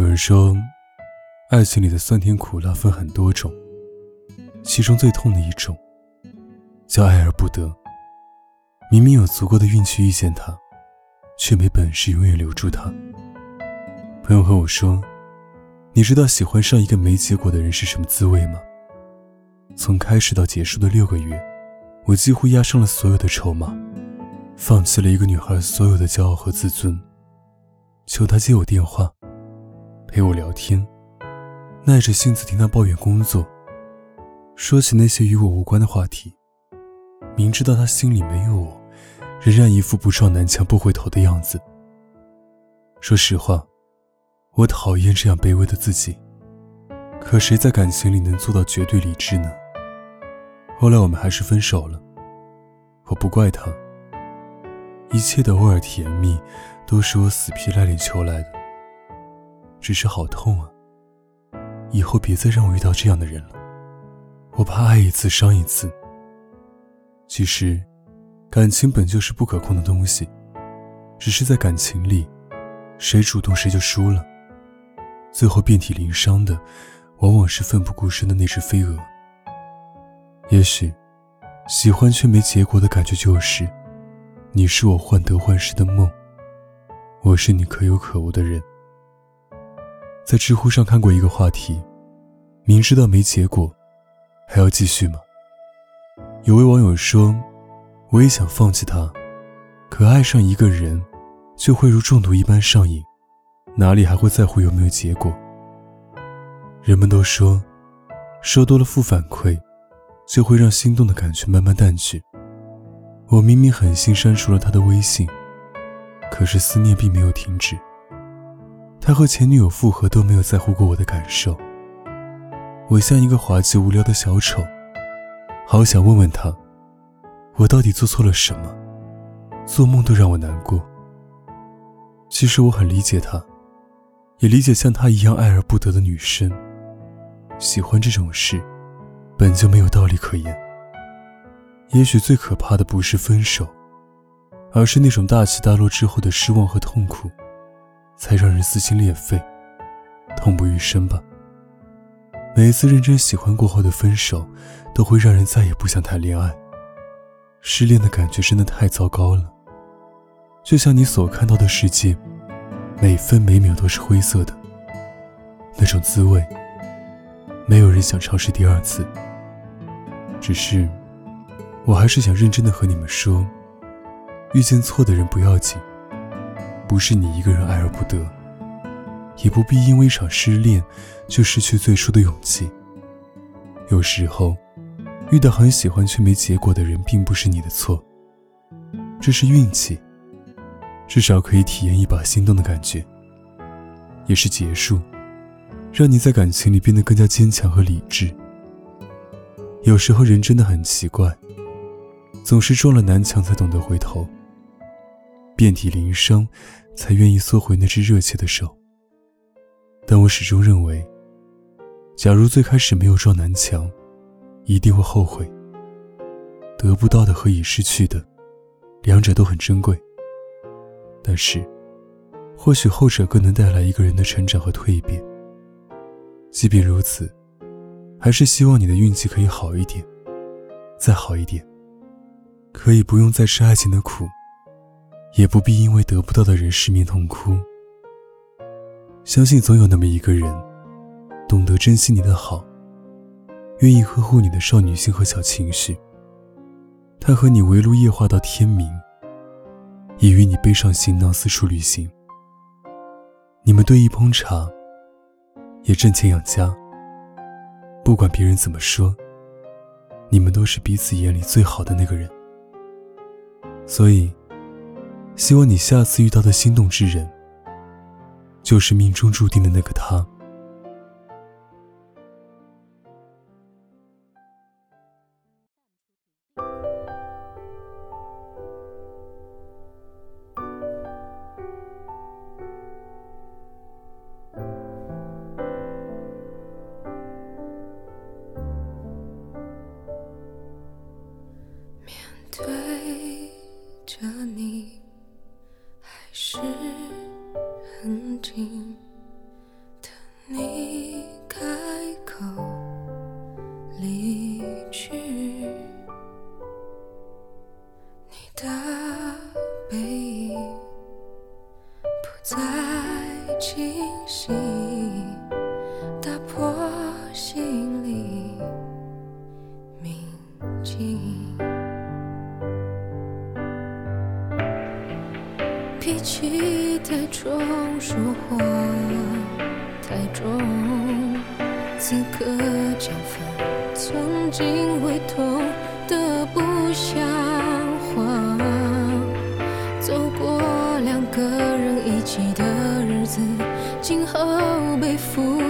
有人说，爱情里的酸甜苦辣分很多种，其中最痛的一种叫爱而不得。明明有足够的运气遇见他，却没本事永远留住他。朋友和我说。你知道喜欢上一个没结果的人是什么滋味吗？从开始到结束的六个月，我几乎押上了所有的筹码，放弃了一个女孩所有的骄傲和自尊，求她接我电话，陪我聊天，耐着性子听她抱怨工作，说起那些与我无关的话题。明知道她心里没有我，仍然一副不撞南墙不回头的样子。说实话。我讨厌这样卑微的自己，可谁在感情里能做到绝对理智呢？后来我们还是分手了，我不怪他。一切的偶尔甜蜜，都是我死皮赖脸求来的。只是好痛啊！以后别再让我遇到这样的人了，我怕爱一次伤一次。其实，感情本就是不可控的东西，只是在感情里，谁主动谁就输了。最后遍体鳞伤的，往往是奋不顾身的那只飞蛾。也许，喜欢却没结果的感觉就是，你是我患得患失的梦，我是你可有可无的人。在知乎上看过一个话题：明知道没结果，还要继续吗？有位网友说：“我也想放弃他，可爱上一个人，就会如中毒一般上瘾。”哪里还会在乎有没有结果？人们都说，说多了负反馈，就会让心动的感觉慢慢淡去。我明明狠心删除了他的微信，可是思念并没有停止。他和前女友复合都没有在乎过我的感受。我像一个滑稽无聊的小丑，好想问问他，我到底做错了什么？做梦都让我难过。其实我很理解他。也理解像他一样爱而不得的女生，喜欢这种事，本就没有道理可言。也许最可怕的不是分手，而是那种大起大落之后的失望和痛苦，才让人撕心裂肺，痛不欲生吧。每一次认真喜欢过后的分手，都会让人再也不想谈恋爱。失恋的感觉真的太糟糕了，就像你所看到的世界。每分每秒都是灰色的，那种滋味，没有人想尝试第二次。只是，我还是想认真的和你们说，遇见错的人不要紧，不是你一个人爱而不得，也不必因为一场失恋就失去最初的勇气。有时候，遇到很喜欢却没结果的人，并不是你的错，这是运气。至少可以体验一把心动的感觉，也是结束，让你在感情里变得更加坚强和理智。有时候人真的很奇怪，总是撞了南墙才懂得回头，遍体鳞伤才愿意缩回那只热切的手。但我始终认为，假如最开始没有撞南墙，一定会后悔。得不到的和已失去的，两者都很珍贵。但是，或许后者更能带来一个人的成长和蜕变。即便如此，还是希望你的运气可以好一点，再好一点，可以不用再吃爱情的苦，也不必因为得不到的人失眠痛哭。相信总有那么一个人，懂得珍惜你的好，愿意呵护你的少女心和小情绪。他和你围炉夜话到天明。也与你背上行囊四处旅行。你们对一烹茶，也挣钱养家。不管别人怎么说，你们都是彼此眼里最好的那个人。所以，希望你下次遇到的心动之人，就是命中注定的那个他。不再清晰，打破心里宁静。脾气太重，说话太重，此刻将分，曾经会痛的不想今后背负